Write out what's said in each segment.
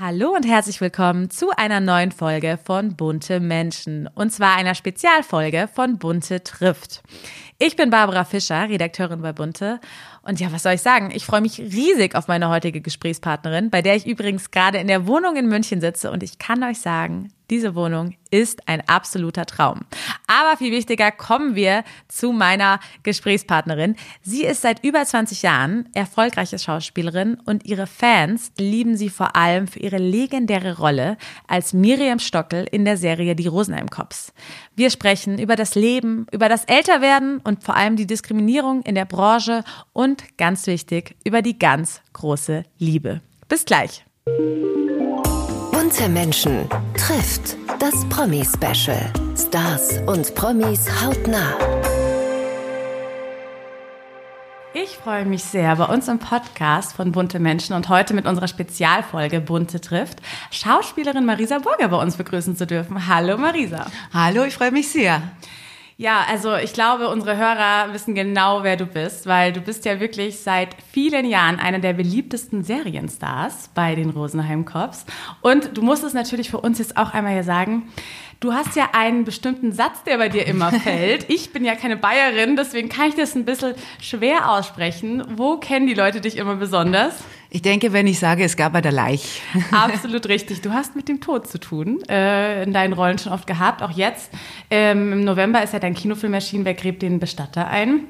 Hallo und herzlich willkommen zu einer neuen Folge von Bunte Menschen und zwar einer Spezialfolge von Bunte trifft. Ich bin Barbara Fischer, Redakteurin bei Bunte und ja, was soll ich sagen? Ich freue mich riesig auf meine heutige Gesprächspartnerin, bei der ich übrigens gerade in der Wohnung in München sitze und ich kann euch sagen, diese Wohnung ist ein absoluter Traum. Aber viel wichtiger kommen wir zu meiner Gesprächspartnerin. Sie ist seit über 20 Jahren erfolgreiche Schauspielerin und ihre Fans lieben sie vor allem für ihre legendäre Rolle als Miriam Stockel in der Serie Die Rosenheim Cops. Wir sprechen über das Leben, über das Älterwerden und vor allem die Diskriminierung in der Branche und ganz wichtig, über die ganz große Liebe. Bis gleich. Bunte Menschen trifft das Promi-Special. Stars und Promis hautnah. Ich freue mich sehr, bei uns im Podcast von Bunte Menschen und heute mit unserer Spezialfolge Bunte trifft, Schauspielerin Marisa Burger bei uns begrüßen zu dürfen. Hallo Marisa. Hallo, ich freue mich sehr. Ja, also ich glaube, unsere Hörer wissen genau, wer du bist, weil du bist ja wirklich seit vielen Jahren einer der beliebtesten Serienstars bei den Rosenheim Cops. Und du musst es natürlich für uns jetzt auch einmal hier sagen, Du hast ja einen bestimmten Satz, der bei dir immer fällt. Ich bin ja keine Bayerin, deswegen kann ich das ein bisschen schwer aussprechen. Wo kennen die Leute dich immer besonders? Ich denke, wenn ich sage, es gab bei der Leich. Absolut richtig. Du hast mit dem Tod zu tun, äh, in deinen Rollen schon oft gehabt, auch jetzt. Ähm, Im November ist ja dein Kinofilm erschienen, Wer gräbt den Bestatter ein?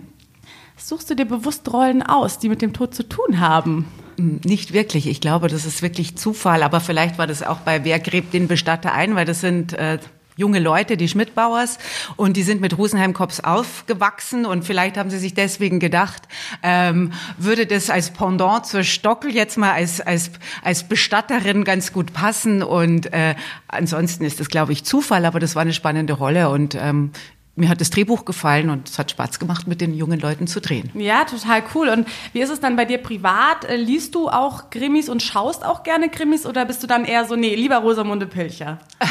Suchst du dir bewusst Rollen aus, die mit dem Tod zu tun haben? Hm, nicht wirklich. Ich glaube, das ist wirklich Zufall. Aber vielleicht war das auch bei Wer gräbt den Bestatter ein, weil das sind äh, junge Leute, die Schmidtbauers, und die sind mit Rosenheim Cops aufgewachsen und vielleicht haben sie sich deswegen gedacht, ähm, würde das als Pendant zur Stockel jetzt mal als, als, als Bestatterin ganz gut passen? Und äh, ansonsten ist das, glaube ich, Zufall, aber das war eine spannende Rolle und ähm, mir hat das Drehbuch gefallen und es hat Spaß gemacht, mit den jungen Leuten zu drehen. Ja, total cool. Und wie ist es dann bei dir privat? Äh, liest du auch Krimis und schaust auch gerne Krimis oder bist du dann eher so, nee, lieber Rosamunde Pilcher?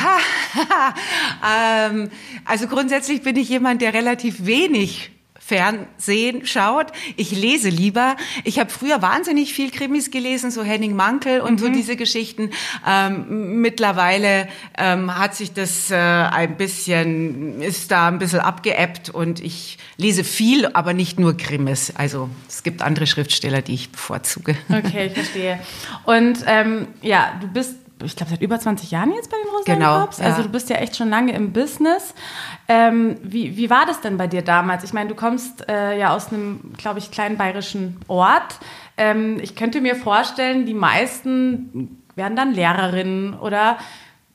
ähm, also grundsätzlich bin ich jemand, der relativ wenig Fernsehen schaut. Ich lese lieber. Ich habe früher wahnsinnig viel Krimis gelesen, so Henning Mankel und mhm. so diese Geschichten. Ähm, mittlerweile ähm, hat sich das äh, ein bisschen, ist da ein bisschen abgeebbt und ich lese viel, aber nicht nur Krimis. Also es gibt andere Schriftsteller, die ich bevorzuge. Okay, ich verstehe. Und ähm, ja, du bist ich glaube, seit über 20 Jahren jetzt bei den Rosenheim genau, Corps. Also ja. du bist ja echt schon lange im Business. Ähm, wie, wie war das denn bei dir damals? Ich meine, du kommst äh, ja aus einem, glaube ich, kleinen bayerischen Ort. Ähm, ich könnte mir vorstellen, die meisten werden dann Lehrerinnen oder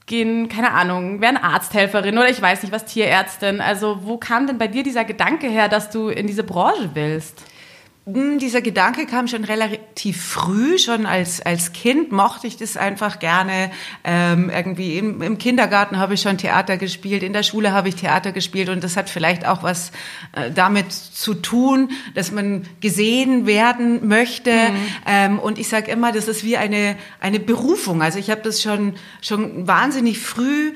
gehen, keine Ahnung, werden Arzthelferin oder ich weiß nicht was, Tierärztin. Also wo kam denn bei dir dieser Gedanke her, dass du in diese Branche willst? Hm, dieser Gedanke kam schon relativ früh, schon als, als Kind mochte ich das einfach gerne. Ähm, irgendwie im, im Kindergarten habe ich schon Theater gespielt, in der Schule habe ich Theater gespielt und das hat vielleicht auch was äh, damit zu tun, dass man gesehen werden möchte. Mhm. Ähm, und ich sage immer, das ist wie eine, eine Berufung. Also ich habe das schon, schon wahnsinnig früh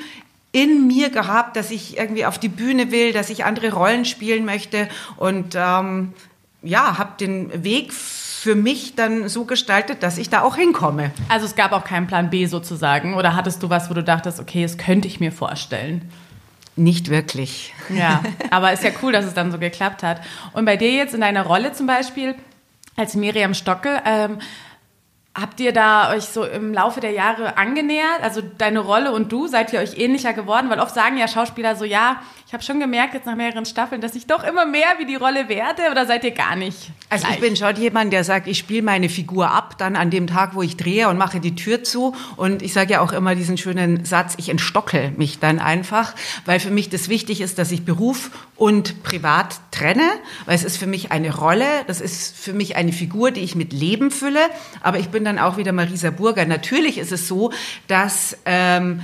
in mir gehabt, dass ich irgendwie auf die Bühne will, dass ich andere Rollen spielen möchte und ähm, ja, habe den Weg für mich dann so gestaltet, dass ich da auch hinkomme. Also es gab auch keinen Plan B sozusagen oder hattest du was, wo du dachtest, okay, das könnte ich mir vorstellen? Nicht wirklich. Ja, aber ist ja cool, dass es dann so geklappt hat. Und bei dir jetzt in deiner Rolle zum Beispiel als Miriam Stockel, ähm, Habt ihr da euch so im Laufe der Jahre angenähert? Also deine Rolle und du, seid ihr euch ähnlicher geworden? Weil oft sagen ja Schauspieler so, ja, ich habe schon gemerkt jetzt nach mehreren Staffeln, dass ich doch immer mehr wie die Rolle werde oder seid ihr gar nicht? Also ich bin schon jemand, der sagt, ich spiele meine Figur ab, dann an dem Tag, wo ich drehe und mache die Tür zu. Und ich sage ja auch immer diesen schönen Satz, ich entstockel mich dann einfach, weil für mich das wichtig ist, dass ich Beruf und Privat trenne, weil es ist für mich eine Rolle, das ist für mich eine Figur, die ich mit Leben fülle, aber ich bin dann auch wieder Marisa Burger. Natürlich ist es so, dass ähm,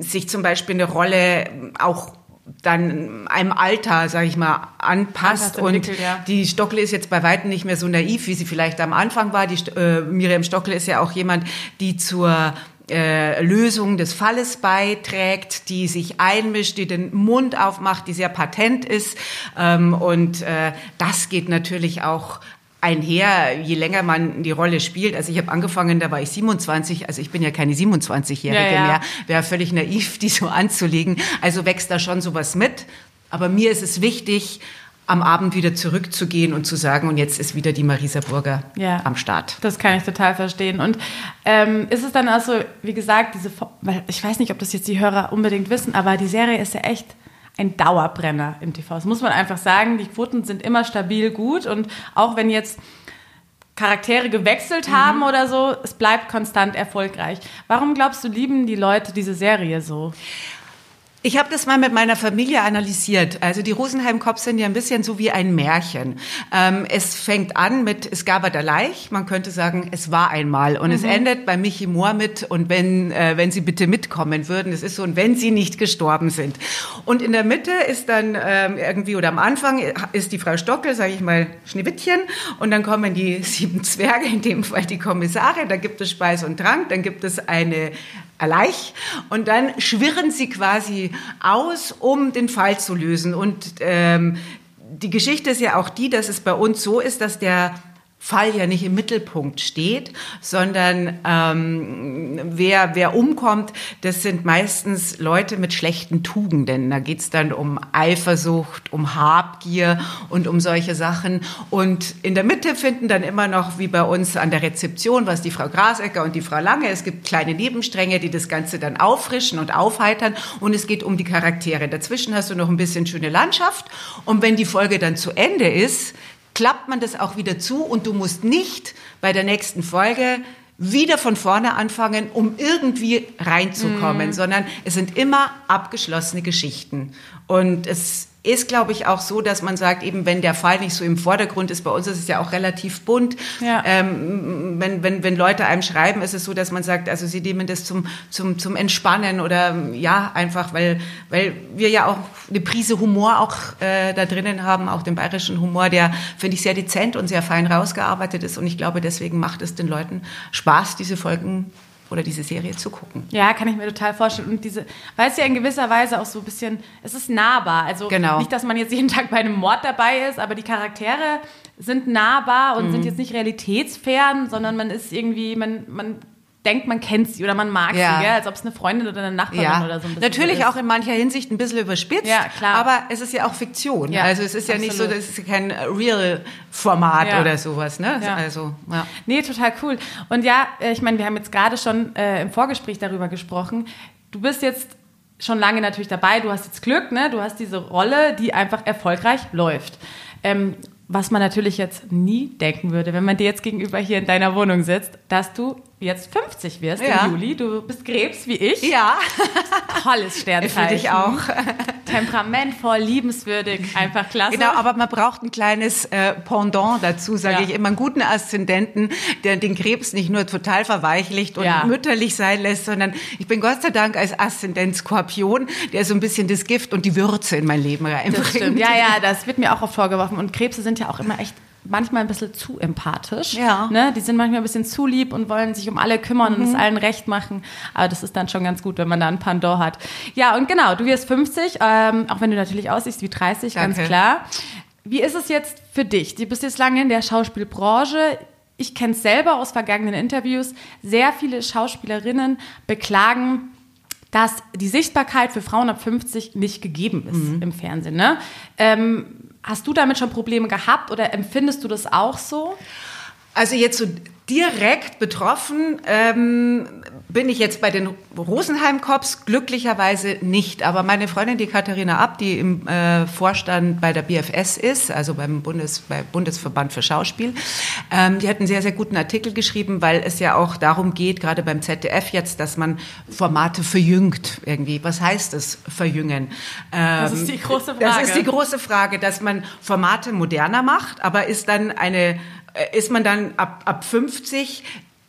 sich zum Beispiel eine Rolle auch dann einem Alter, sage ich mal, anpasst. Und ja. die Stockle ist jetzt bei weitem nicht mehr so naiv, wie sie vielleicht am Anfang war. Die äh, Miriam Stockle ist ja auch jemand, die zur äh, Lösung des Falles beiträgt, die sich einmischt, die den Mund aufmacht, die sehr patent ist. Ähm, und äh, das geht natürlich auch einher, je länger man die Rolle spielt. Also ich habe angefangen, da war ich 27, also ich bin ja keine 27-Jährige Ja, ja. mehr. Wäre völlig naiv, die so anzulegen. Also wächst da schon sowas mit. Aber mir ist es wichtig, am Abend wieder zurückzugehen und zu sagen, und jetzt ist wieder die Marisa Burger Ja. am Start. Das kann ich total verstehen. Und ähm, ist es dann also, wie gesagt, diese, weil ich weiß nicht, ob das jetzt die Hörer unbedingt wissen, aber die Serie ist ja echt ein Dauerbrenner im TV. Das muss man einfach sagen. Die Quoten sind immer stabil gut und auch wenn jetzt Charaktere gewechselt haben oder so, es bleibt konstant erfolgreich. Warum glaubst du, lieben die Leute diese Serie so? Ich habe das mal mit meiner Familie analysiert. Also die Rosenheim Cops sind ja ein bisschen so wie ein Märchen. Ähm, es fängt an mit Es gab der Leich. Man könnte sagen, es war einmal. Und es endet bei Michi Mohr mit und wenn, äh, wenn Sie bitte mitkommen würden. Es ist so, und wenn Sie nicht gestorben sind. Und in der Mitte ist dann ähm, irgendwie, oder am Anfang ist die Frau Stockel, sage ich mal, Schneewittchen. Und dann kommen die sieben Zwerge, in dem Fall die Kommissare. Da gibt es Speis und Trank. Dann gibt es eine Leich und dann schwirren sie quasi aus, um den Fall zu lösen. Und ähm, die Geschichte ist ja auch die, dass es bei uns so ist, dass der Fall ja nicht im Mittelpunkt steht, sondern ähm, wer, wer umkommt, das sind meistens Leute mit schlechten Tugenden. Da geht's dann um Eifersucht, um Habgier und um solche Sachen. Und in der Mitte finden dann immer noch, wie bei uns an der Rezeption, was die Frau Grasecker und die Frau Lange, es gibt kleine Nebenstränge, die das Ganze dann auffrischen und aufheitern. Und es geht um die Charaktere. Dazwischen hast du noch ein bisschen schöne Landschaft. Und wenn die Folge dann zu Ende ist, klappt man das auch wieder zu und du musst nicht bei der nächsten Folge wieder von vorne anfangen, um irgendwie reinzukommen, sondern es sind immer abgeschlossene Geschichten. Und es ist, glaube ich, auch so, dass man sagt, eben wenn der Fall nicht so im Vordergrund ist, bei uns ist es ja auch relativ bunt. Ja. Ähm, wenn, wenn, wenn Leute einem schreiben, ist es so, dass man sagt, also sie nehmen das zum, zum, zum Entspannen oder ja, einfach, weil, weil wir ja auch eine Prise Humor auch äh, da drinnen haben, auch den bayerischen Humor, der, finde ich, sehr dezent und sehr fein rausgearbeitet ist. Und ich glaube, deswegen macht es den Leuten Spaß, diese Folgen oder diese Serie zu gucken. Ja, kann ich mir total vorstellen. Und diese, weil es ja in gewisser Weise auch so ein bisschen, es ist nahbar. Also Genau. nicht, dass man jetzt jeden Tag bei einem Mord dabei ist, aber die Charaktere sind nahbar und Mhm. sind jetzt nicht realitätsfern, sondern man ist irgendwie, man, man denkt, man kennt sie oder man mag Ja. sie, gell? als ob es eine Freundin oder eine Nachbarin Ja, oder so ein bisschen natürlich ist. auch in mancher Hinsicht ein bisschen überspitzt, Ja, klar. aber es ist ja auch Fiktion. Ja, also es ist ja nicht so, absolut. das ist kein Real-Format Ja. oder sowas. Ne? Also, ja. Nee, total cool. Und ja, äh, ich meine, wir haben jetzt gerade schon äh, im Vorgespräch darüber gesprochen. Du bist jetzt schon lange natürlich dabei, du hast jetzt Glück, ne? Du hast diese Rolle, die einfach erfolgreich läuft. Ähm, was man natürlich jetzt nie denken würde, wenn man dir jetzt gegenüber hier in deiner Wohnung sitzt, dass du jetzt 50 wirst Ja. im Juli. Du bist Krebs wie ich. ja, Tolles Sternzeichen. für dich auch. Temperamentvoll, liebenswürdig, einfach klasse. Genau, aber man braucht ein kleines äh, Pendant dazu, sage Ja. ich immer, einen guten Aszendenten, der den Krebs nicht nur total verweichlicht und Ja. mütterlich sein lässt, sondern ich bin Gott sei Dank als Aszendent Skorpion, der so ein bisschen das Gift und die Würze in mein Leben reinbringt. Ja, ja, das wird mir auch oft vorgeworfen. Und Krebse sind ja auch immer echt manchmal ein bisschen zu empathisch. Ja. Ne? Die sind manchmal ein bisschen zu lieb und wollen sich um alle kümmern Mhm. und es allen recht machen. Aber das ist dann schon ganz gut, wenn man da ein Pendant hat. Ja, und genau, du wirst 50, ähm, auch wenn du natürlich aussiehst wie 30, ganz Danke. klar. Wie ist es jetzt für dich? Du bist jetzt lange in der Schauspielbranche. Ich kenne es selber aus vergangenen Interviews. Sehr viele Schauspielerinnen beklagen, dass die Sichtbarkeit für Frauen ab 50 nicht gegeben ist Mhm. im Fernsehen. Ne? Ähm, hast du damit schon Probleme gehabt oder empfindest du das auch so? Also jetzt so direkt betroffen ähm, bin ich jetzt bei den Rosenheim-Cops glücklicherweise nicht. Aber meine Freundin, die Katharina Abt, die im äh, Vorstand bei der BFS ist, also beim Bundes, bei Bundesverband für Schauspiel, ähm, die hat einen sehr, sehr guten Artikel geschrieben, weil es ja auch darum geht, gerade beim ZDF jetzt, dass man Formate verjüngt irgendwie. Was heißt das, verjüngen? Ähm, Das ist die große Das Frage. ist die große Frage, dass man Formate moderner macht, aber ist dann eine, ist man dann ab, ab 50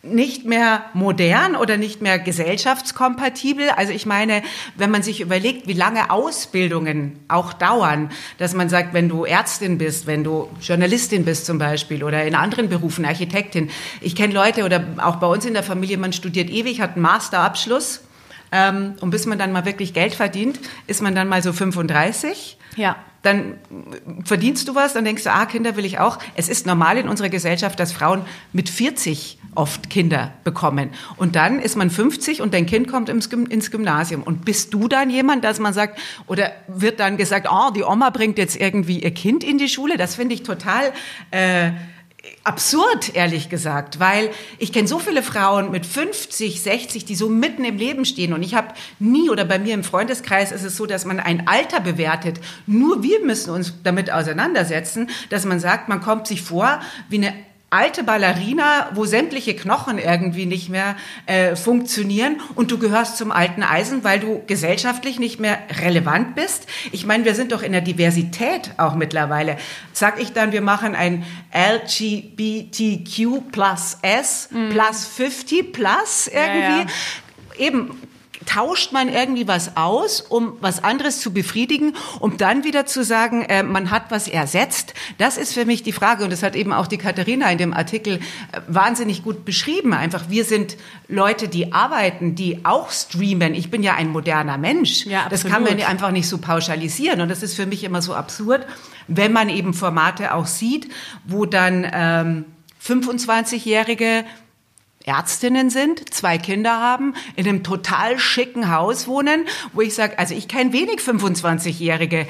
nicht mehr modern oder nicht mehr gesellschaftskompatibel. Also ich meine, wenn man sich überlegt, wie lange Ausbildungen auch dauern, dass man sagt, wenn du Ärztin bist, wenn du Journalistin bist zum Beispiel oder in anderen Berufen, Architektin. Ich kenne Leute oder auch bei uns in der Familie, man studiert ewig, hat einen Masterabschluss Ähm, und bis man dann mal wirklich Geld verdient, ist man dann mal so 35. Ja. Dann verdienst du was, dann denkst du, ah, Kinder will ich auch. Es ist normal in unserer Gesellschaft, dass Frauen mit 40 oft Kinder bekommen. Und dann ist man 50 und dein Kind kommt ins Gymnasium. Und bist du dann jemand, dass man sagt, oder wird dann gesagt, oh, die Oma bringt jetzt irgendwie ihr Kind in die Schule? Das finde ich total... Äh, absurd, ehrlich gesagt, weil ich kenne so viele Frauen mit 50, 60, die so mitten im Leben stehen und ich habe nie oder bei mir im Freundeskreis ist es so, dass man ein Alter bewertet. Nur wir müssen uns damit auseinandersetzen, dass man sagt, man kommt sich vor wie eine alte Ballerina, wo sämtliche Knochen irgendwie nicht mehr äh, funktionieren und du gehörst zum alten Eisen, weil du gesellschaftlich nicht mehr relevant bist. Ich meine, wir sind doch in der Diversität auch mittlerweile. Sag ich dann, wir machen ein LGBTQ plus S mm. plus 50 plus irgendwie. Ja, ja. Eben tauscht man irgendwie was aus, um was anderes zu befriedigen, um dann wieder zu sagen, äh, man hat was ersetzt. Das ist für mich die Frage und das hat eben auch die Katharina in dem Artikel äh, wahnsinnig gut beschrieben. Einfach, wir sind Leute, die arbeiten, die auch streamen. Ich bin ja ein moderner Mensch. Ja, das kann man einfach nicht so pauschalisieren und das ist für mich immer so absurd, wenn man eben Formate auch sieht, wo dann ähm, 25-Jährige Ärztinnen sind, zwei Kinder haben, in einem total schicken Haus wohnen, wo ich sage, also ich kenne wenig 25-Jährige,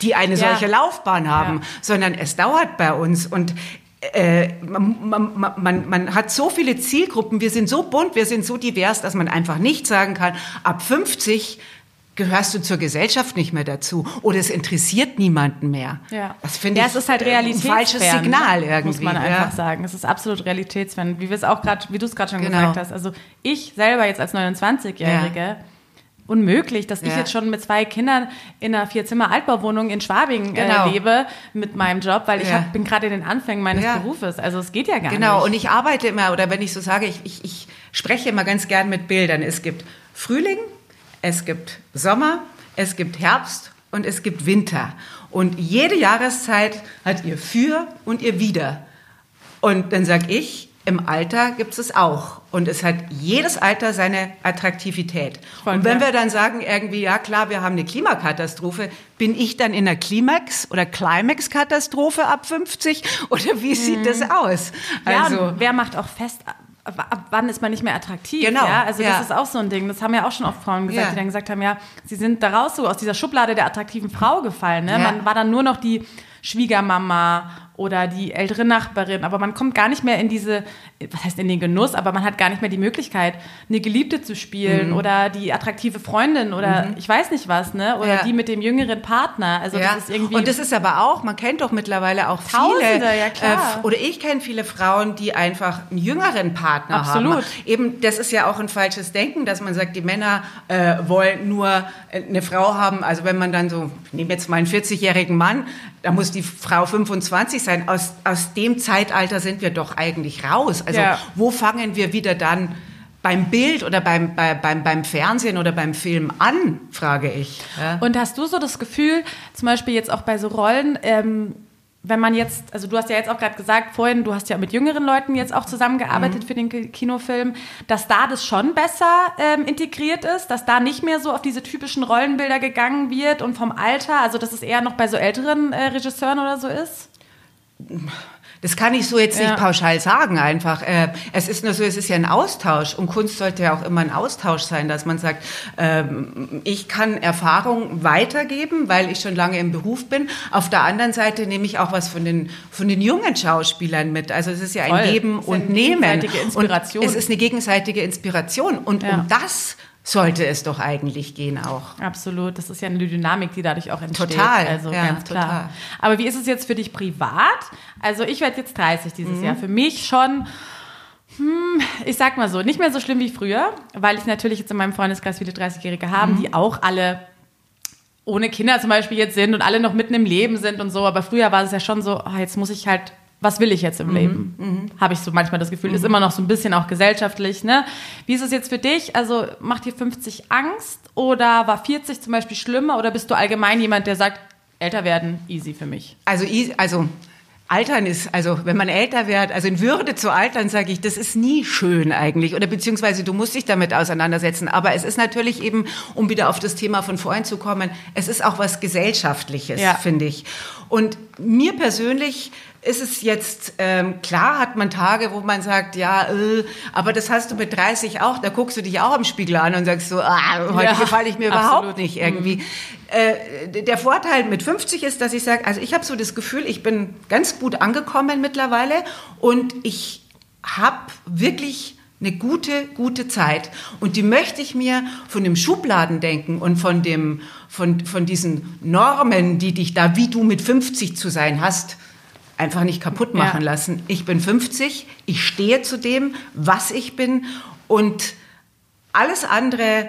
die eine ja. solche Laufbahn haben, ja. sondern es dauert bei uns und äh, man, man, man, man hat so viele Zielgruppen, wir sind so bunt, wir sind so divers, dass man einfach nicht sagen kann, ab 50 gehörst du zur Gesellschaft nicht mehr dazu oder es interessiert niemanden mehr. Ja. Das finde ja, ich es ist halt Realitätsfern, ein falsches ne? Signal irgendwie. Muss man einfach ja. sagen. Es ist absolut realitätsfern, wie wir es auch gerade, wie du es gerade schon genau. gesagt hast. Also ich selber jetzt als 29-Jährige ja. unmöglich, dass ja. ich jetzt schon mit zwei Kindern in einer Vierzimmer-Altbauwohnung in Schwabing äh, genau. äh, lebe mit meinem Job, weil ich hab, bin gerade in den Anfängen meines ja. Berufes. Also es geht ja gar genau. nicht. Genau, und ich arbeite immer, oder wenn ich so sage, ich, ich, ich spreche immer ganz gern mit Bildern. Es gibt Frühling, es gibt Sommer, es gibt Herbst und es gibt Winter. Und jede Jahreszeit hat ihr Für und ihr Wider. Und dann sage ich, im Alter gibt es es auch. Und es hat jedes Alter seine Attraktivität. Voll und wenn wir dann sagen, irgendwie, ja klar, wir haben eine Klimakatastrophe, bin ich dann in der Klimax- oder Climax-Katastrophe ab 50? Oder wie sieht mhm. das aus? Also, ja, wer macht auch fest, ab wann ist man nicht mehr attraktiv? Genau. Ja? Also ja. das ist auch so ein Ding. Das haben ja auch schon oft Frauen gesagt, ja. die dann gesagt haben, ja, sie sind daraus so aus dieser Schublade der attraktiven Frau gefallen. Ne? Man war dann nur noch die Schwiegermama oder die ältere Nachbarin, aber man kommt gar nicht mehr in diese, was heißt in den Genuss, aber man hat gar nicht mehr die Möglichkeit, eine Geliebte zu spielen mhm. oder die attraktive Freundin oder mhm. ich weiß nicht was, ne? Oder ja. die mit dem jüngeren Partner. Also ja. das ist irgendwie. Und das ist aber auch, man kennt doch mittlerweile auch Tausende, viele. ja klar. Äh, oder ich kenne viele Frauen, die einfach einen jüngeren Partner Absolut. haben. Eben, das ist ja auch ein falsches Denken, dass man sagt, die Männer äh, wollen nur äh, eine Frau haben. Also wenn man dann so, ich nehme jetzt mal einen 40-jährigen Mann, da muss die Frau 25 sein. Aus, aus dem Zeitalter sind wir doch eigentlich raus. Also ja. wo fangen wir wieder dann beim Bild oder beim, bei, beim, beim Fernsehen oder beim Film an, frage ich. Ja. Und hast du so das Gefühl, zum Beispiel jetzt auch bei so Rollen, ähm, wenn man jetzt, also du hast ja jetzt auch gerade gesagt, vorhin, du hast ja mit jüngeren Leuten jetzt auch zusammengearbeitet mhm. für den Kinofilm, dass da das schon besser ähm, integriert ist, dass da nicht mehr so auf diese typischen Rollenbilder gegangen wird und vom Alter, also dass es eher noch bei so älteren äh, Regisseuren oder so ist? Das kann ich so jetzt nicht ja. pauschal sagen einfach. Äh, es ist nur so, es ist ja ein Austausch und Kunst sollte ja auch immer ein Austausch sein, dass man sagt, ähm, ich kann Erfahrung weitergeben, weil ich schon lange im Beruf bin. Auf der anderen Seite nehme ich auch was von den, von den jungen Schauspielern mit. Also es ist ja ein Voll. Geben und Nehmen. Inspiration. Und es ist eine gegenseitige Inspiration. Und ja. um das sollte es doch eigentlich gehen auch. Absolut. Das ist ja eine Dynamik, die dadurch auch entsteht. Total. Also ja, ganz klar. Total. Aber wie ist es jetzt für dich privat? Also ich werde jetzt 30 dieses mhm. Jahr. Für mich schon, hm, ich sag mal so, nicht mehr so schlimm wie früher, weil ich natürlich jetzt in meinem Freundeskreis viele 30-Jährige habe, mhm. die auch alle ohne Kinder zum Beispiel jetzt sind und alle noch mitten im Leben sind und so. Aber früher war es ja schon so, oh, jetzt muss ich halt was will ich jetzt im mhm. Leben? Mhm. Habe ich so manchmal das Gefühl, mhm. ist immer noch so ein bisschen auch gesellschaftlich. Ne? Wie ist es jetzt für dich? Also macht dir 50 Angst oder war 40 zum Beispiel schlimmer oder bist du allgemein jemand, der sagt, älter werden, easy für mich? Also, also Altern ist, also wenn man älter wird, also in Würde zu altern, sage ich, das ist nie schön eigentlich. Oder beziehungsweise du musst dich damit auseinandersetzen. Aber es ist natürlich eben, um wieder auf das Thema von vorhin zu kommen, es ist auch was Gesellschaftliches, Ja. finde ich. Und mir persönlich ist es jetzt, ähm, klar hat man Tage, wo man sagt, ja, äh, aber das hast du mit 30 auch, da guckst du dich auch im Spiegel an und sagst so, ah, heute Ja, gefalle ich mir absolut. überhaupt nicht irgendwie. Äh, der Vorteil mit 50 ist, dass ich sage, also ich habe so das Gefühl, ich bin ganz gut angekommen mittlerweile und ich habe wirklich eine gute, gute Zeit. Und die möchte ich mir von dem Schubladendenken und von, dem, von, von diesen Normen, die dich da, wie du mit 50 zu sein hast, einfach nicht kaputt machen Ja. lassen. Ich bin 50, ich stehe zu dem, was ich bin und alles andere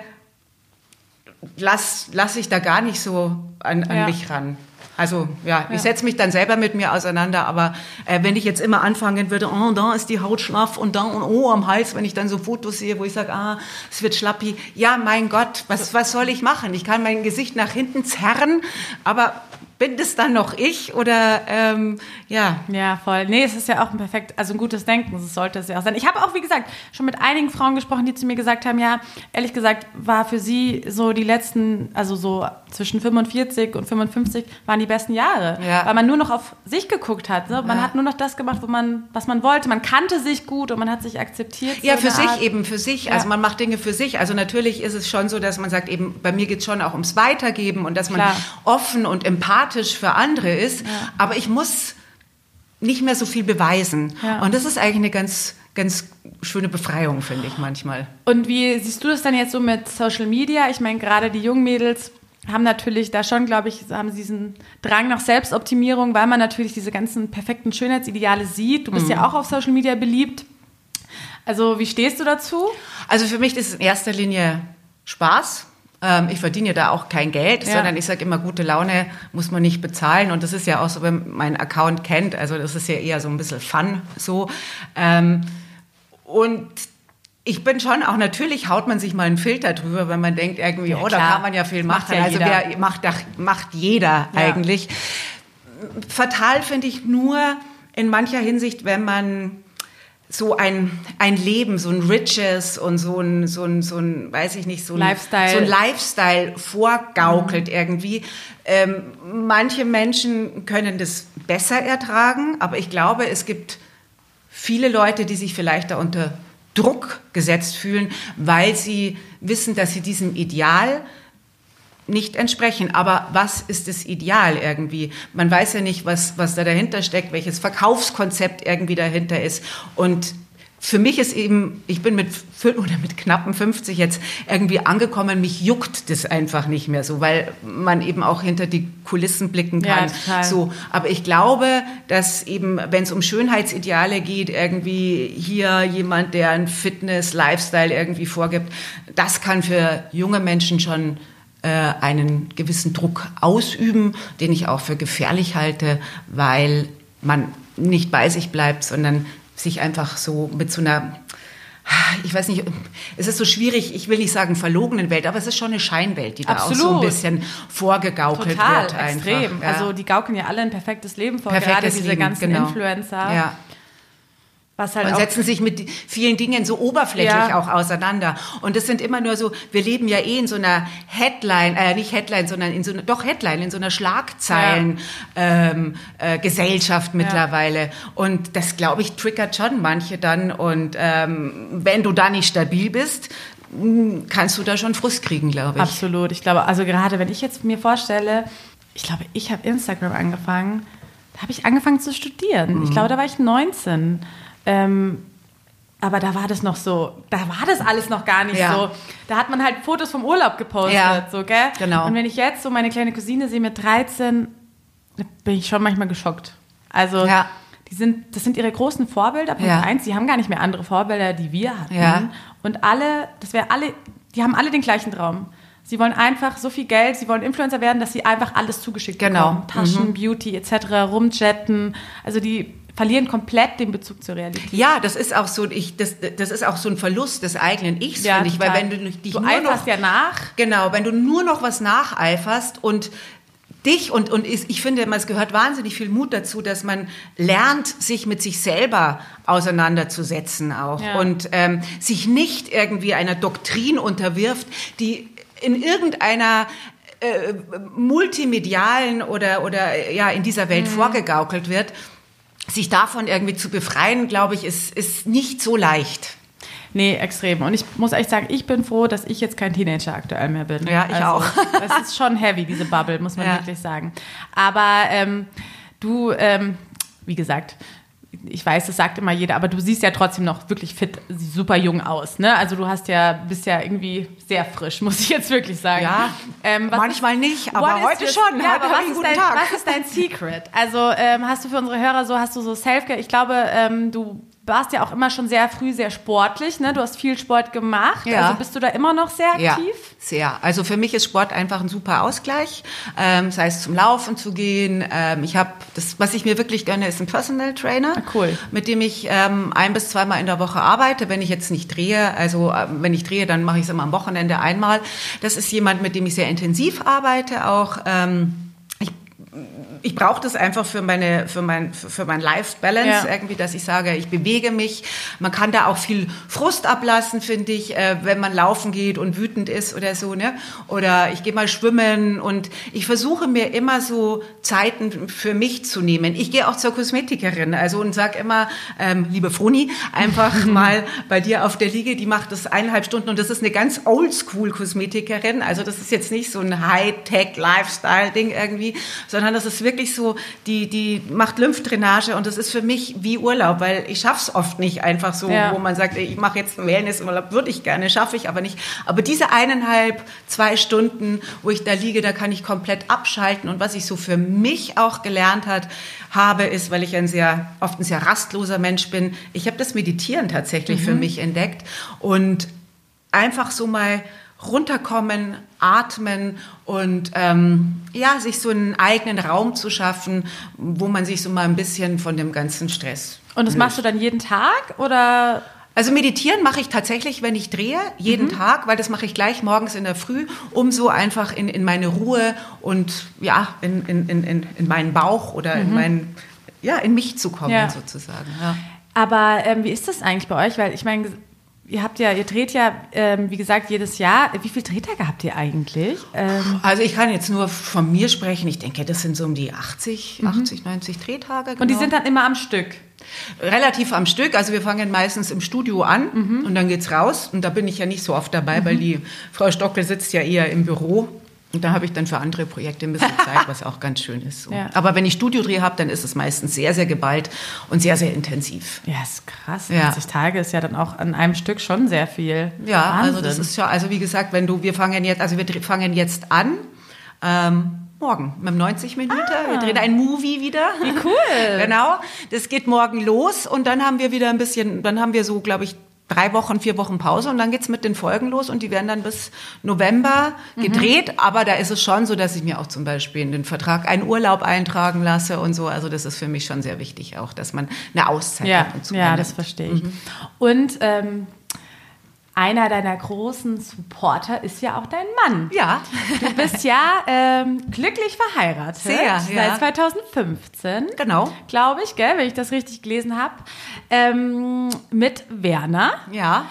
lass, lass ich da gar nicht so an, an Ja. mich ran. Also ja, Ja. ich setze mich dann selber mit mir auseinander, aber äh, wenn ich jetzt immer anfangen würde, oh, da ist die Haut schlaff und da und oh, am Hals, wenn ich dann so Fotos sehe, wo ich sage, ah, es wird schlappi. Ja, mein Gott, was, was soll ich machen? Ich kann mein Gesicht nach hinten zerren, aber bin das dann noch ich oder ähm, ja, Ja, voll. Nee, es ist ja auch ein perfekt, also ein gutes Denken, das sollte es ja auch sein. Ich habe auch, wie gesagt, schon mit einigen Frauen gesprochen, die zu mir gesagt haben, ja, ehrlich gesagt, war für sie so die letzten, also so zwischen 45 und 55 waren die besten Jahre. Ja. Weil man nur noch auf sich geguckt hat. Ne? Man Ja. hat nur noch das gemacht, wo man, was man wollte. Man kannte sich gut und man hat sich akzeptiert. Ja, so für eine sich Art. eben, für sich. Ja. Also man macht Dinge für sich. Also natürlich ist es schon so, dass man sagt, eben bei mir geht es schon auch ums Weitergeben und dass man Klar. offen und empathisch für andere ist. Ja. Aber ich muss nicht mehr so viel beweisen. Ja. Und das ist eigentlich eine ganz, ganz schöne Befreiung, finde ich manchmal. Und wie siehst du das dann jetzt so mit Social Media? Ich meine, gerade die jungen Mädels haben natürlich da schon, glaube ich, haben sie diesen Drang nach Selbstoptimierung, weil man natürlich diese ganzen perfekten Schönheitsideale sieht. Du bist Mhm. ja auch auf Social Media beliebt. Also, wie stehst du dazu? Also für mich ist es in erster Linie Spaß. Ähm, ich verdiene ja da auch kein Geld, Ja. sondern ich sage immer, gute Laune muss man nicht bezahlen. Und das ist ja auch so, wenn man meinen Account kennt. Also das ist ja eher so ein bisschen Fun so. Ähm, und ich bin schon auch, natürlich haut man sich mal einen Filter drüber, wenn man denkt irgendwie, Ja, oh, da kann man ja viel Macht machen. ja also wer macht, ach, macht jeder eigentlich. Fatal finde ich nur in mancher Hinsicht, wenn man so ein, ein Leben, so ein Riches und so ein, so ein, so ein, weiß ich nicht, so ein Lifestyle. so ein Lifestyle vorgaukelt irgendwie. Ähm, manche Menschen können das besser ertragen, aber ich glaube, es gibt viele Leute, die sich vielleicht da unter Druck gesetzt fühlen, weil sie wissen, dass sie diesem Ideal nicht entsprechen. Aber was ist das Ideal irgendwie? Man weiß ja nicht, was, was da dahinter steckt, welches Verkaufskonzept irgendwie dahinter ist. Und für mich ist eben, ich bin mit oder mit knappen 50 jetzt irgendwie angekommen, mich juckt das einfach nicht mehr so, weil man eben auch hinter die Kulissen blicken Ja, kann. total. so, aber ich glaube, dass eben, wenn es um Schönheitsideale geht, irgendwie hier jemand, der ein Fitness-Lifestyle irgendwie vorgibt, das kann für junge Menschen schon einen gewissen Druck ausüben, den ich auch für gefährlich halte, weil man nicht bei sich bleibt, sondern sich einfach so mit so einer ich weiß nicht, es ist so schwierig, ich will nicht sagen verlogenen Welt, aber es ist schon eine Scheinwelt, die da auch so ein Absolut. bisschen vorgegaukelt Total, wird. Einfach. extrem. Ja. Also, die gaukeln ja alle ein perfektes Leben vor, Perfektes gerade diese Leben, ganzen genau. Influencer. Ja. Was halt Und setzen sich mit vielen Dingen so oberflächlich Ja. auch auseinander. Und das sind immer nur so, wir leben ja eh in so einer Headline, äh, nicht Headline, sondern in so einer, doch Headline, in so einer Schlagzeilen ähm, äh, mittlerweile. Und das, glaube ich, triggert schon manche dann. Und ähm, wenn du da nicht stabil bist, mh, kannst du da schon Frust kriegen, glaube ich. Absolut. Ich glaube, also gerade wenn ich jetzt mir vorstelle, ich glaube, ich habe Instagram angefangen, da habe ich angefangen zu studieren. Mhm. Ich glaube, da war ich 19. Ähm, aber da war das noch so, da war das alles noch gar nicht Ja. so. Da hat man halt Fotos vom Urlaub gepostet, Ja, so, gell? genau. Und wenn ich jetzt so meine kleine Cousine sehe mit 13, da bin ich schon manchmal geschockt. Also, Ja. die sind, das sind ihre großen Vorbilder, Punkt eins. Sie haben gar nicht mehr andere Vorbilder, die wir hatten. Und alle, das wäre alle, die haben alle den gleichen Traum. Sie wollen einfach so viel Geld, sie wollen Influencer werden, dass sie einfach alles zugeschickt Genau. bekommen. Taschen, Beauty etc., rumjetten. Also die verlieren komplett den Bezug zur Realität. Ja, das ist auch so, ich, das, das ist auch so ein Verlust des eigenen Ichs, Ja, finde ich, weil wenn du dich Du nur noch, ja nach. Genau, wenn du nur noch was nacheiferst und dich und, und ich finde, es gehört wahnsinnig viel Mut dazu, dass man lernt, sich mit sich selber auseinanderzusetzen auch Ja. und ähm, sich nicht irgendwie einer Doktrin unterwirft, die in irgendeiner äh, multimedialen oder, oder ja, in dieser Welt vorgegaukelt wird. Sich davon irgendwie zu befreien, glaube ich, ist, ist nicht so leicht. Nee, extrem. Und ich muss echt sagen, ich bin froh, dass ich jetzt kein Teenager aktuell mehr bin. Ja, ich auch. Das ist schon heavy, diese Bubble, muss man Ja. wirklich sagen. Aber ähm, du, ähm, wie gesagt, ich weiß, das sagt immer jeder, aber du siehst ja trotzdem noch wirklich fit, super jung aus. Ne? Also du hast ja, bist ja irgendwie sehr frisch, muss ich jetzt wirklich sagen. Ja, Ähm, manchmal ist- nicht, aber is heute this- schon. Ja, aber was ist, dein, Tag. was ist dein Secret? Also ähm, hast du für unsere Hörer so, hast du so Selfcare? Ich glaube, ähm, du warst ja auch immer schon sehr früh sehr sportlich. Ne? Du hast viel Sport gemacht. Ja. Also bist du da immer noch sehr Ja, aktiv? sehr. Also für mich ist Sport einfach ein super Ausgleich, ähm, sei es zum Laufen zu gehen. Ähm, ich habe das, was ich mir wirklich gönne, ist ein Personal Trainer, Ah, cool. mit dem ich ähm, ein bis zweimal in der Woche arbeite, wenn ich jetzt nicht drehe. Also äh, wenn ich drehe, dann mache ich es immer am Wochenende einmal. Das ist jemand, mit dem ich sehr intensiv arbeite, auch. Ähm, ich brauche das einfach für meine für mein für, für mein Life Balance Ja. irgendwie, dass ich sage, ich bewege mich. Man kann da auch viel Frust ablassen, finde ich, äh, wenn man laufen geht und wütend ist oder so, ne? Oder ich gehe mal schwimmen und ich versuche mir immer so Zeiten für mich zu nehmen. Ich gehe auch zur Kosmetikerin, also und sag immer, ähm, liebe Froni, einfach mal bei dir auf der Liege, die macht das eineinhalb Stunden und das ist eine ganz Oldschool Kosmetikerin. Also das ist jetzt nicht so ein High-Tech Lifestyle Ding irgendwie, sondern das ist wirklich so, die die macht Lymphdrainage und das ist für mich wie Urlaub, weil ich schaff's oft nicht einfach so, Ja. wo man sagt, ich mache jetzt einen Wellnessurlaub, würde ich gerne, schaffe ich aber nicht. Aber diese eineinhalb, zwei Stunden, wo ich da liege, da kann ich komplett abschalten. Und was ich so für mich auch gelernt hat, habe, ist, weil ich ein sehr, oft ein sehr rastloser Mensch bin, ich habe das Meditieren tatsächlich für mich entdeckt und einfach so mal runterkommen, atmen und ähm, ja, sich so einen eigenen Raum zu schaffen, wo man sich so mal ein bisschen von dem ganzen Stress Und das machst du dann jeden Tag oder? also meditieren mache ich tatsächlich, wenn ich drehe, jeden Mhm. Tag, weil das mache ich gleich morgens in der Früh, um so einfach in, in meine Ruhe und ja, in, in, in, in- in meinen Bauch oder in meinen, ja, in mich zu kommen Mhm. Ja. sozusagen. Ja. Aber ähm, wie ist das eigentlich bei euch? Weil ich meine, ihr habt ja, ihr dreht ja, ähm, wie gesagt, jedes Jahr. Wie viele Drehtage habt ihr eigentlich? Ähm, Also ich kann jetzt nur von mir sprechen. Ich denke, das sind so um die 80, 80, 90 Drehtage. Mhm. und die genau. sind dann immer am Stück. relativ am Stück. Also wir fangen meistens im Studio an Mhm. und dann geht's raus. Und da bin ich ja nicht so oft dabei, weil die Frau Stockel sitzt ja eher im Büro. Und da habe ich dann für andere Projekte ein bisschen Zeit, was auch ganz schön ist. So. Ja. Aber wenn ich Studiodreh habe, dann ist es meistens sehr, sehr geballt und sehr, sehr intensiv. Ja, ist krass. Ja. 80 Tage ist ja dann auch an einem Stück schon sehr viel. Ja, also Wahnsinn. das ist ja, also wie gesagt, wenn du, wir fangen jetzt, also wir fangen jetzt an, ähm, morgen mit dem 90 Minuten. Wir drehen ein Movie wieder. Ah. Wie cool. genau. Das geht morgen los und dann haben wir wieder ein bisschen, dann haben wir so, glaube ich, drei Wochen, vier Wochen Pause und dann geht's mit den Folgen los und die werden dann bis November Mhm. gedreht. Aber da ist es schon so, dass ich mir auch zum Beispiel in den Vertrag einen Urlaub eintragen lasse und so. Also das ist für mich schon sehr wichtig auch, dass man eine Auszeit Ja, ab und zu ja das verstehe ich. Und ähm, einer deiner großen Supporter ist ja auch dein Mann. Ja. Du bist ja ähm, glücklich verheiratet. Sehr, ja. Seit 2015. Genau. Glaube ich, gell, wenn ich das richtig gelesen habe. Ähm, mit Werner. Ja.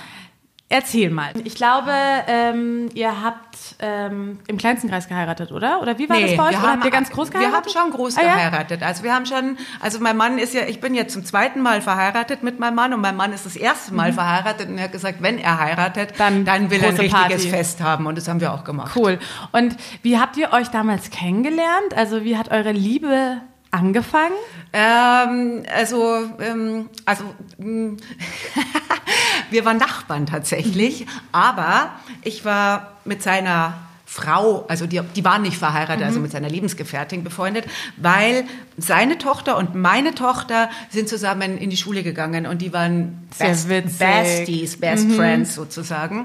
Erzähl mal. Ich glaube, ähm, ihr habt ähm, im kleinsten Kreis geheiratet, oder? Oder wie war das bei euch? wir oder haben, habt ihr ganz groß geheiratet? Wir haben schon groß Ah, geheiratet. Also wir haben schon, also mein Mann ist ja, ich bin jetzt zum zweiten Mal verheiratet mit meinem Mann und mein Mann ist das erste Mal verheiratet und er hat gesagt, wenn er heiratet, Mhm. Dann will er ein richtiges Party. Fest haben und das haben wir auch gemacht. Cool. Und wie habt ihr euch damals kennengelernt? Also wie hat eure Liebe angefangen? Ähm, also, ähm, also mh, wir waren Nachbarn tatsächlich, aber ich war mit seiner Frau, also die, die waren nicht verheiratet, also mit seiner Lebensgefährtin befreundet, weil seine Tochter und meine Tochter sind zusammen in die Schule gegangen und die waren Best. Besties, Best Friends sozusagen.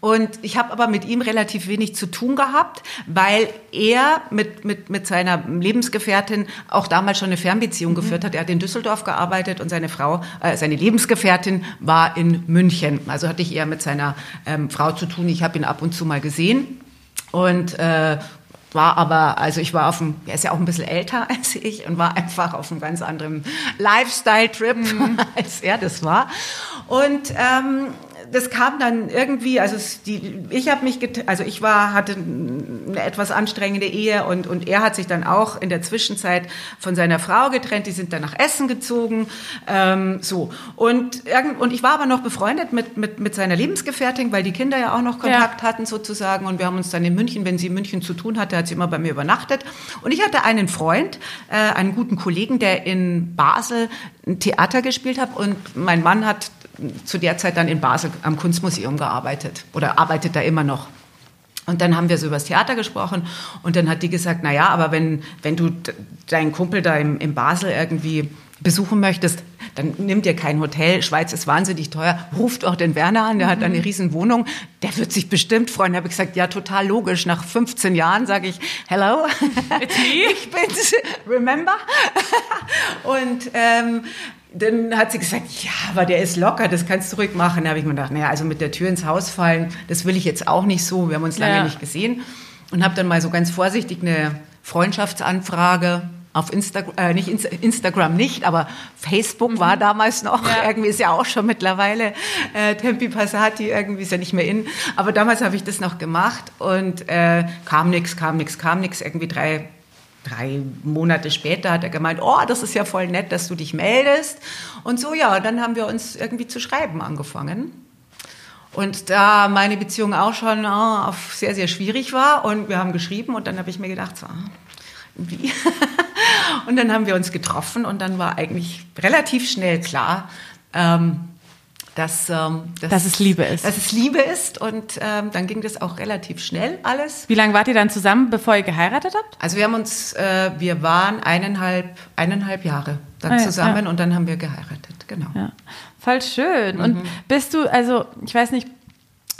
Und ich habe aber mit ihm relativ wenig zu tun gehabt, weil er mit, mit, mit seiner Lebensgefährtin auch damals schon eine Fernbeziehung geführt hat. Er hat in Düsseldorf gearbeitet und seine Frau, äh, seine Lebensgefährtin war in München. Also hatte ich eher mit seiner ähm, Frau zu tun. Ich habe ihn ab und zu mal gesehen. Und äh, war aber, also ich war auf dem, er ist ja auch ein bisschen älter als ich und war einfach auf einem ganz anderen Lifestyle-Trip, mhm. als er das war. Und ähm, das kam dann irgendwie, also die, ich habe mich, also ich war, hatte eine etwas anstrengende Ehe und, und er hat sich dann auch in der Zwischenzeit von seiner Frau getrennt. Die sind dann nach Essen gezogen, ähm, so und und ich war aber noch befreundet mit mit mit seiner Lebensgefährtin, weil die Kinder ja auch noch Kontakt ja. hatten sozusagen und wir haben uns dann in München, wenn sie in München zu tun hatte, hat sie immer bei mir übernachtet und ich hatte einen Freund, äh, einen guten Kollegen, der in Basel ein Theater gespielt hat und mein Mann hat zu der Zeit dann in Basel am Kunstmuseum gearbeitet oder arbeitet da immer noch. Und dann haben wir so über das Theater gesprochen und dann hat die gesagt, na ja, aber wenn, wenn du deinen Kumpel da im, in Basel irgendwie besuchen möchtest, dann nimm dir kein Hotel. Schweiz ist wahnsinnig teuer. Ruft auch den Werner an, der mhm. hat eine riesen Wohnung. Der wird sich bestimmt freuen. Da habe ich gesagt, ja, total logisch. Nach 15 Jahren sage ich, hello, It's me. ich bin's, remember? Und ähm, dann hat sie gesagt, ja, aber der ist locker, das kannst du ruhig machen. Da habe ich mir gedacht, naja, also mit der Tür ins Haus fallen, das will ich jetzt auch nicht so. Wir haben uns lange ja. nicht gesehen. Und habe dann mal so ganz vorsichtig eine Freundschaftsanfrage auf Instagram, äh, nicht Insta Instagram nicht, aber Facebook mhm. war damals noch. Ja. Irgendwie ist ja auch schon mittlerweile äh, Tempi Passati, irgendwie ist ja nicht mehr in. Aber damals habe ich das noch gemacht und äh, kam nichts, kam nichts, kam nichts. Irgendwie drei drei Monate später hat er gemeint, oh, das ist ja voll nett, dass du dich meldest. Und so, ja, dann haben wir uns irgendwie zu schreiben angefangen. Und da meine Beziehung auch schon oh, sehr, sehr schwierig war und wir haben geschrieben und dann habe ich mir gedacht, so, wie? und dann haben wir uns getroffen und dann war eigentlich relativ schnell klar, ähm, dass, ähm, dass, dass, es Liebe ist. Dass es Liebe ist und ähm, dann ging das auch relativ schnell alles. Wie lange wart ihr dann zusammen, bevor ihr geheiratet habt? Also wir haben uns, äh, wir waren eineinhalb, eineinhalb Jahre dann ah, zusammen ja. und dann haben wir geheiratet, genau. Ja. Voll schön. Mhm. Und bist du, also ich weiß nicht,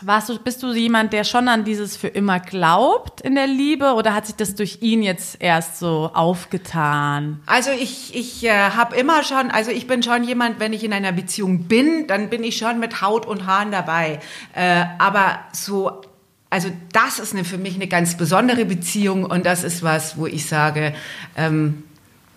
warst du, bist du jemand, der schon an dieses für immer glaubt in der Liebe oder hat sich das durch ihn jetzt erst so aufgetan? Also ich, ich äh, habe immer schon, also ich bin schon jemand, wenn ich in einer Beziehung bin, dann bin ich schon mit Haut und Haaren dabei. Äh, aber so also das ist eine, für mich eine ganz besondere Beziehung und das ist was, wo ich sage, ähm,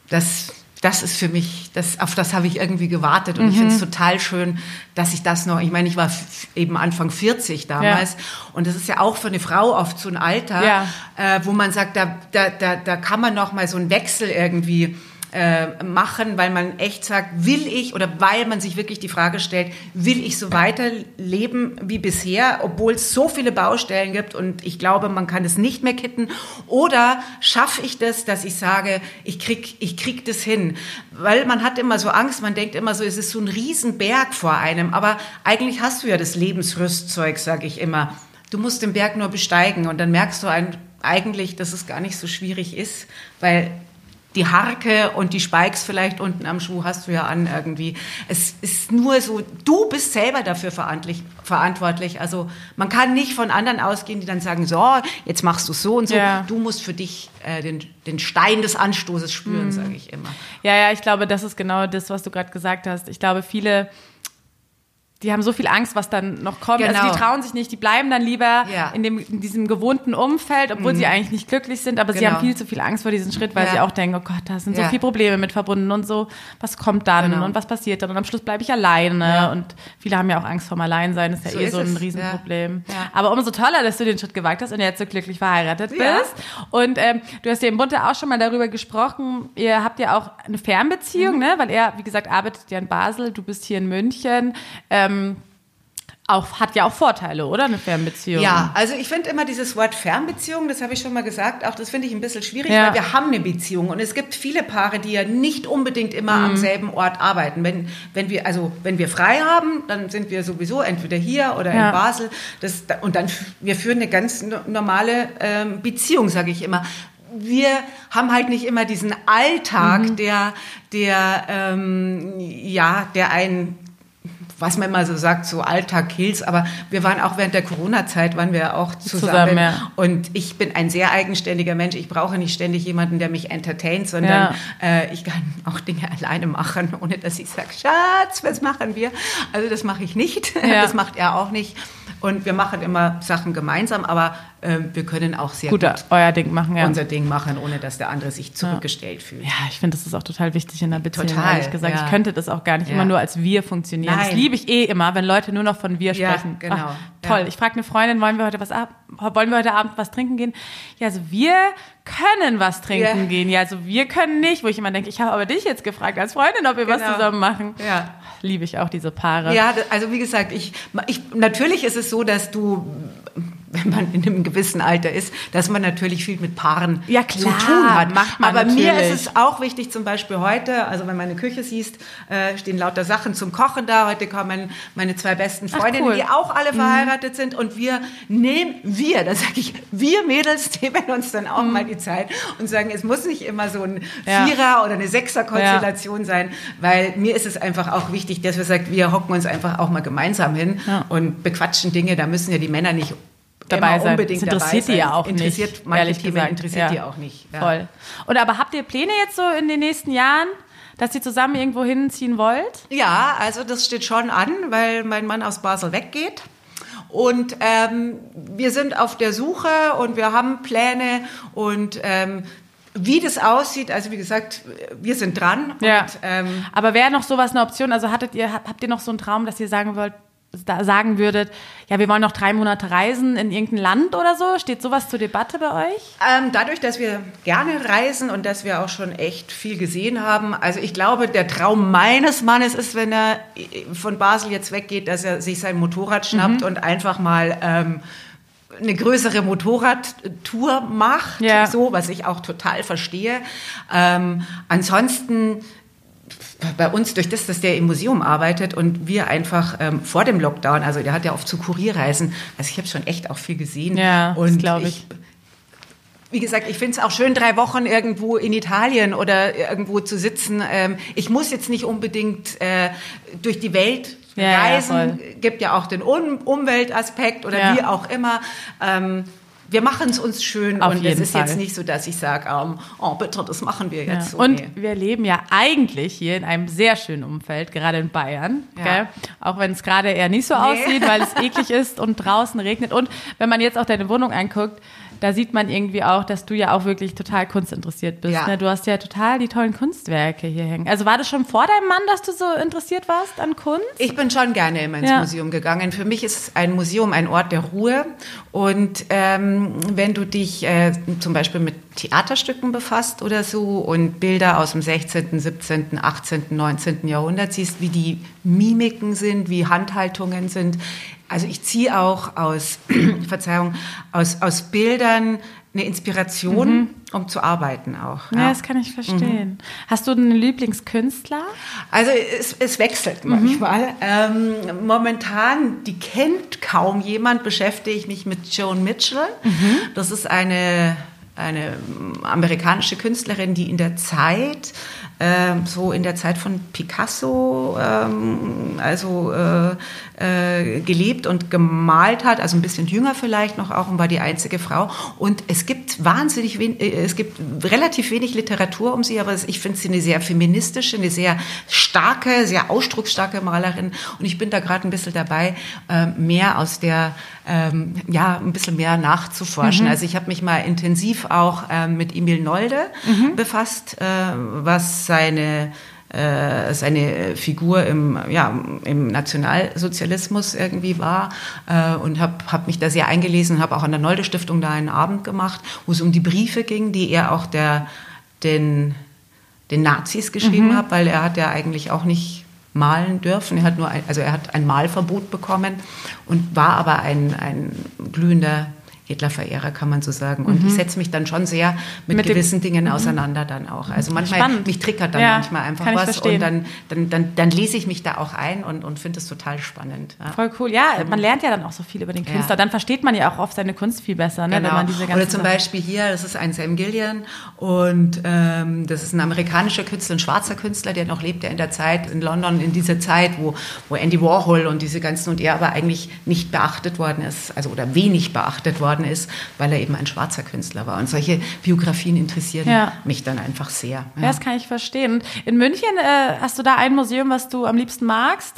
das das ist für mich, das, auf das habe ich irgendwie gewartet und mhm. ich finde es total schön, dass ich das noch, ich meine, ich war eben Anfang 40 damals ja. und das ist ja auch für eine Frau oft so ein Alter, ja. äh, wo man sagt, da, da, da, da kann man noch mal so einen Wechsel irgendwie äh, machen, weil man echt sagt, will ich oder weil man sich wirklich die Frage stellt, will ich so weiterleben wie bisher, obwohl es so viele Baustellen gibt und ich glaube, man kann es nicht mehr kitten? Oder schaffe ich das, dass ich sage, ich krieg, ich krieg das hin, weil man hat immer so Angst, man denkt immer so, es ist so ein Riesenberg vor einem, aber eigentlich hast du ja das Lebensrüstzeug, sage ich immer. Du musst den Berg nur besteigen und dann merkst du ein, eigentlich, dass es gar nicht so schwierig ist, weil die Harke und die Spikes vielleicht unten am Schuh hast du ja an irgendwie. Es ist nur so, du bist selber dafür verantwortlich. Also man kann nicht von anderen ausgehen, die dann sagen, so, jetzt machst du so und so. Ja. Du musst für dich äh, den, den Stein des Anstoßes spüren, mhm. sage ich immer. Ja, ja, ich glaube, das ist genau das, was du gerade gesagt hast. Ich glaube, viele die haben so viel Angst, was dann noch kommt. Genau. Also die genau. trauen sich nicht, die bleiben dann lieber ja. in, dem, in diesem gewohnten Umfeld, obwohl mhm. sie eigentlich nicht glücklich sind, aber genau. sie haben viel zu viel Angst vor diesem Schritt, weil ja. sie auch denken, oh Gott, da sind so viele Probleme mit verbunden und so, was kommt dann genau. und was passiert dann und am Schluss bleibe ich alleine und viele haben ja auch Angst vorm Alleinsein, ist ja so eh ist so ein es. Riesenproblem. Aber umso toller, dass du den Schritt gewagt hast und jetzt so glücklich verheiratet bist. Und ähm, du hast ja im Bunte auch schon mal darüber gesprochen, ihr habt ja auch eine Fernbeziehung, mhm. ne? weil er, wie gesagt, arbeitet ja in Basel, du bist hier in München. Ähm, auch, hat ja auch Vorteile, oder? Eine Fernbeziehung. Ja, also ich finde immer dieses Wort Fernbeziehung, das habe ich schon mal gesagt, auch das finde ich ein bisschen schwierig, ja. weil wir haben eine Beziehung und es gibt viele Paare, die ja nicht unbedingt immer mhm. am selben Ort arbeiten. Wenn, wenn wir, also wenn wir frei haben, dann sind wir sowieso entweder hier oder ja. in Basel. Das, und dann, wir führen eine ganz normale ähm, Beziehung, sage ich immer wir haben halt nicht immer diesen Alltag, mhm. der, der, ähm, ja, der einen was man immer so sagt, so Alltag kills, aber wir waren auch während der Corona-Zeit, waren wir auch zusammen. zusammen ja. Und ich bin ein sehr eigenständiger Mensch. Ich brauche nicht ständig jemanden, der mich entertaint, sondern ja. äh, ich kann auch Dinge alleine machen, ohne dass ich sage, Schatz, was machen wir? Also das mache ich nicht. Ja. Das macht er auch nicht. Und wir machen immer Sachen gemeinsam, aber ähm, wir können auch sehr Gut, gut, euer Ding machen, ja. unser Ding machen, ohne dass der andere sich zurückgestellt fühlt. Ja, ich finde, das ist auch total wichtig in der Beziehung, Total, ehrlich gesagt. ja. Ich könnte das auch gar nicht Ja. immer nur als wir funktionieren. Das Nein. liebe ich eh immer, wenn Leute nur noch von wir Ja, sprechen. genau. Ach, toll. Ja. Ich frage eine Freundin, wollen wir heute was ab, wollen wir heute Abend was trinken gehen? Ja, also wir können was trinken Ja. gehen. Ja, also wir können nicht, wo ich immer denke, ich habe aber dich jetzt gefragt als Freundin, ob wir was Genau. zusammen machen. Ja. Liebe ich auch diese Paare. Ja, also wie gesagt, ich, ich, natürlich ist es so, dass du, wenn man in einem gewissen Alter ist, dass man natürlich viel mit Paaren Ja, zu klar, tun hat. macht man Aber mir natürlich. ist es auch wichtig, zum Beispiel heute, also wenn meine Küche siehst, äh, stehen lauter Sachen zum Kochen da. Heute kommen meine zwei besten Freundinnen, cool. Mhm. die auch alle verheiratet sind. Und wir nehmen, wir, da sage ich, wir Mädels nehmen uns dann auch mal die Zeit und sagen, es muss nicht immer so ein Mhm. Ja. Vierer oder eine Sechser-Konstellation sein, weil mir ist es einfach auch wichtig, dass wir sagen, wir hocken uns einfach auch mal gemeinsam hin Ja. und bequatschen Dinge. Da müssen ja die Männer nicht dabei sein. unbedingt das interessiert dabei die ja auch interessiert nicht. Manche ehrlich Themen gesagt. interessiert ja. die auch nicht. Ja. Voll. Und aber habt ihr Pläne jetzt so in den nächsten Jahren, dass ihr zusammen irgendwo hinziehen wollt? Ja, also das steht schon an, weil mein Mann aus Basel weggeht. Und ähm, wir sind auf der Suche und wir haben Pläne und ähm, wie das aussieht, also wie gesagt, wir sind dran. Ja. Und, ähm, Aber wäre noch sowas eine Option? Also hattet ihr, habt ihr noch so einen Traum, dass ihr sagen wollt, sagen würdet, ja, wir wollen noch drei Monate reisen in irgendein Land oder so? Steht sowas zur Debatte bei euch? Ähm, dadurch, dass wir gerne reisen und dass wir auch schon echt viel gesehen haben, also ich glaube, der Traum meines Mannes ist, wenn er von Basel jetzt weggeht, dass er sich sein Motorrad schnappt und einfach mal ähm, eine größere Motorradtour macht, Ja. so, was ich auch total verstehe. Ähm, ansonsten bei uns, durch das, dass der im Museum arbeitet und wir einfach ähm, vor dem Lockdown, also der hat ja oft zu Kurierreisen, also ich habe schon echt auch viel gesehen. Ja, und glaub ich. wie gesagt, ich finde es auch schön, drei Wochen irgendwo in Italien oder irgendwo zu sitzen. Ähm, ich muss jetzt nicht unbedingt äh, durch die Welt Ja, ja, reisen. voll. Gibt ja auch den um Umweltaspekt oder Ja. wie auch immer. Ähm, wir machen es uns schön Auf und es ist Fall. jetzt nicht so, dass ich sage, ähm, oh bitte, das machen wir Ja. jetzt so. Und Nee. wir leben ja eigentlich hier in einem sehr schönen Umfeld, gerade in Bayern. Ja. Auch wenn es gerade eher nicht so aussieht, weil es eklig ist und draußen regnet. Und wenn man jetzt auch deine Wohnung anguckt, da sieht man irgendwie auch, dass du ja auch wirklich total kunstinteressiert bist. Ja. Ne? Du hast ja total die tollen Kunstwerke hier hängen. Also war das schon vor deinem Mann, dass du so interessiert warst an Kunst? Ich bin schon gerne immer ins Ja. Museum gegangen. Für mich ist ein Museum ein Ort der Ruhe. Und ähm, wenn du dich äh, zum Beispiel mit Theaterstücken befasst oder so und Bilder aus dem 16., 17., 18., 19. Jahrhundert siehst, wie die Mimiken sind, wie Handhaltungen sind. Also ich ziehe auch aus, Verzeihung, aus, aus Bildern eine Inspiration, um zu arbeiten auch. Ja, das kann ich verstehen. Hast du einen Lieblingskünstler? Also es, es wechselt manchmal. Ähm, momentan, die kennt kaum jemand, beschäftige ich mich mit Joan Mitchell. Das ist eine, eine amerikanische Künstlerin, die in der Zeit, ähm, so in der Zeit von Picasso, ähm, also äh, äh, gelebt und gemalt hat, also ein bisschen jünger vielleicht noch auch und war die einzige Frau. Und es gibt wahnsinnig wenig, äh, es gibt relativ wenig Literatur um sie, aber ich finde sie eine sehr feministische, eine sehr starke, sehr ausdrucksstarke Malerin. Und ich bin da gerade ein bisschen dabei, äh, mehr aus der, ähm, ja, ein bisschen mehr nachzuforschen. Also ich habe mich mal intensiv auch ähm, mit Emil Nolde befasst, äh, was seine äh, seine Figur im, ja, im Nationalsozialismus irgendwie war äh, und habe hab mich da sehr eingelesen, habe auch an der Nolde Stiftung da einen Abend gemacht, wo es um die Briefe ging, die er auch der, den, den Nazis geschrieben hat, weil er hat ja eigentlich auch nicht malen dürfen. Er hat nur ein, also er hat ein Malverbot bekommen und war aber ein, ein glühender Hitler-Verehrer, kann man so sagen. Und ich setze mich dann schon sehr mit, Mit gewissen Dingen auseinander dann auch. Also manchmal, Spannend. mich triggert dann Ja, manchmal einfach was und dann, dann, dann, dann lese ich mich da auch ein und, und finde es total spannend. Ja. Voll cool. Ja, man lernt ja dann auch so viel über den Künstler. Ja. Dann versteht man ja auch oft seine Kunst viel besser, ne? wenn Genau. man diese ganzen Oder zum Beispiel hier, das ist ein Sam Gillian und ähm, das ist ein amerikanischer Künstler, ein schwarzer Künstler, der noch lebt, der in der Zeit in London, in dieser Zeit, wo, wo Andy Warhol und diese ganzen und er aber eigentlich nicht beachtet worden ist, also oder wenig beachtet worden ist, weil er eben ein schwarzer Künstler war. Und solche Biografien interessieren Ja. mich dann einfach sehr. Ja, das kann ich verstehen. In München äh, hast du da ein Museum, was du am liebsten magst?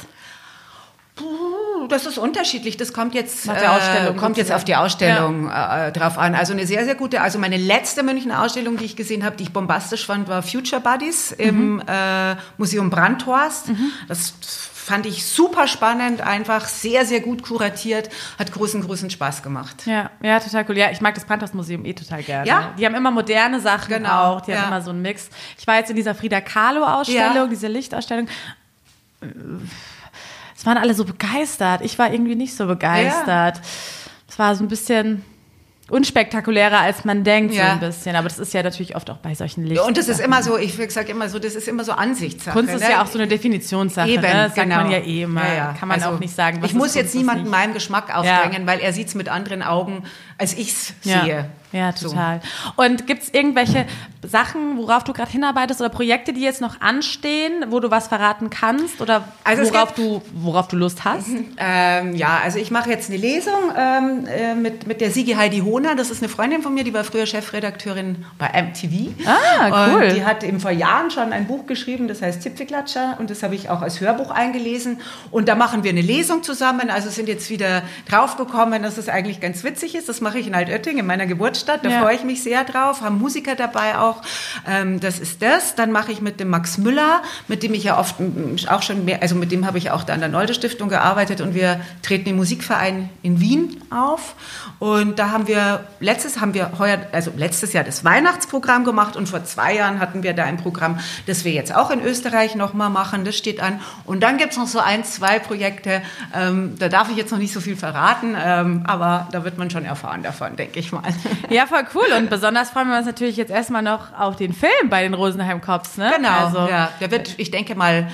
Das ist unterschiedlich. Das kommt jetzt, äh, kommt jetzt auf die Ausstellung äh, drauf an. Also eine sehr, sehr gute, also meine letzte Münchner Ausstellung, die ich gesehen habe, die ich bombastisch fand, war Future Buddies im Mhm. äh, Museum Brandhorst. Das fand ich super spannend, einfach sehr, sehr gut kuratiert, hat großen, großen Spaß gemacht. Ja, ja, total cool. Ja, ich mag das Brandhaus-Museum eh total gerne. Ja? Die haben immer moderne Sachen Genau, auch. Die ja. haben immer so einen Mix. Ich war jetzt in dieser Frida Kahlo-Ausstellung, Ja. diese Lichtausstellung. Es waren alle so begeistert. Ich war irgendwie nicht so begeistert. Es war so ein bisschen unspektakulärer, als man denkt, so Ja. ein bisschen. Aber das ist ja natürlich oft auch bei solchen Licht. Und das ist immer so, ich sage immer so, das ist immer so Ansichtssache. Kunst ist ne? ja auch so eine Definitionssache. Eben, ne? Das sagt genau. man ja eh immer. Ja, ja. Kann man Also, auch nicht sagen. was Ich muss jetzt Kunst, was niemanden meinem Geschmack aufdrängen, weil er sieht es mit anderen Augen, als ich es sehe. Ja, So. total. Und gibt es irgendwelche Sachen, worauf du gerade hinarbeitest oder Projekte, die jetzt noch anstehen, wo du was verraten kannst oder Also worauf, du, worauf du Lust hast? Ähm, ja, also ich mache jetzt eine Lesung ähm, äh, mit, mit der Sigi Heidi Hohner. Das ist eine Freundin von mir, die war früher Chefredakteurin bei MTV. Ah, cool. Und die hat eben vor Jahren schon ein Buch geschrieben, das heißt Zipfelklatscher. Und das habe ich auch als Hörbuch eingelesen. Und da machen wir eine Lesung zusammen. Also sind jetzt wieder draufgekommen, dass es eigentlich ganz witzig ist. Das mache ich in Altötting, in meiner Geburtsstadt. Da Ja. freue ich mich sehr drauf. Haben Musiker dabei auch. Ähm, das ist das. Dann mache ich mit dem Max Müller, mit dem ich ja oft auch schon mehr, also mit dem habe ich auch da an der Nolde Stiftung gearbeitet und wir treten im Musikverein in Wien auf. Und da haben wir, letztes haben wir heuer, also letztes Jahr das Weihnachtsprogramm gemacht und vor zwei Jahren hatten wir da ein Programm, das wir jetzt auch in Österreich nochmal machen. Das steht an. Und dann gibt es noch so ein, zwei Projekte, ähm, da darf ich jetzt noch nicht so viel verraten, ähm, aber da wird man schon erfahren davon, denke ich mal. Ja, voll cool. Und besonders freuen wir uns natürlich jetzt erstmal noch auf den Film bei den Rosenheim Cops, ne? Genau, Also, ja. Der wird, ich denke mal,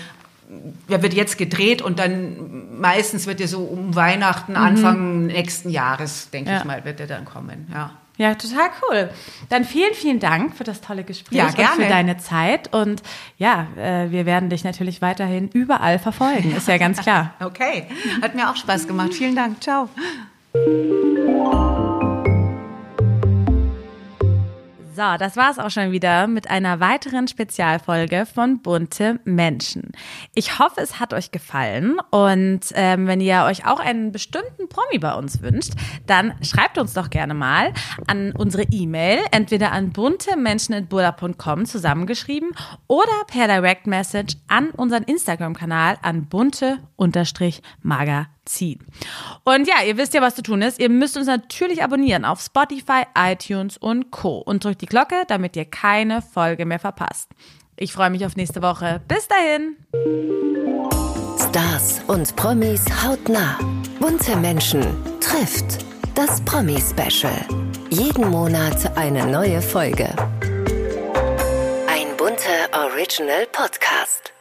der wird jetzt gedreht und dann meistens wird er so um Weihnachten, Anfang nächsten Jahres, denke Mhm. Ja. ich mal, wird er dann kommen. Ja. Ja, total cool. Dann vielen, vielen Dank für das tolle Gespräch Ja, und gerne. für deine Zeit. Und ja, äh, wir werden dich natürlich weiterhin überall verfolgen, ist ja ganz klar. Okay, hat mir auch Spaß gemacht. Vielen Dank. Ciao. So, das war's auch schon wieder mit einer weiteren Spezialfolge von Bunte Menschen. Ich hoffe, es hat euch gefallen und ähm, wenn ihr euch auch einen bestimmten Promi bei uns wünscht, dann schreibt uns doch gerne mal an unsere E-Mail, entweder an buntemenschen.burda.com zusammengeschrieben oder per Direct Message an unseren Instagram-Kanal an bunte-magazin. Und ja, ihr wisst ja, was zu tun ist. Ihr müsst uns natürlich abonnieren auf Spotify, iTunes und Co. Und drückt die Glocke, damit ihr keine Folge mehr verpasst. Ich freue mich auf nächste Woche. Bis dahin. Stars und Promis hautnah. Bunte Menschen trifft. Das Promi-Special. Jeden Monat eine neue Folge. Ein bunter Original Podcast.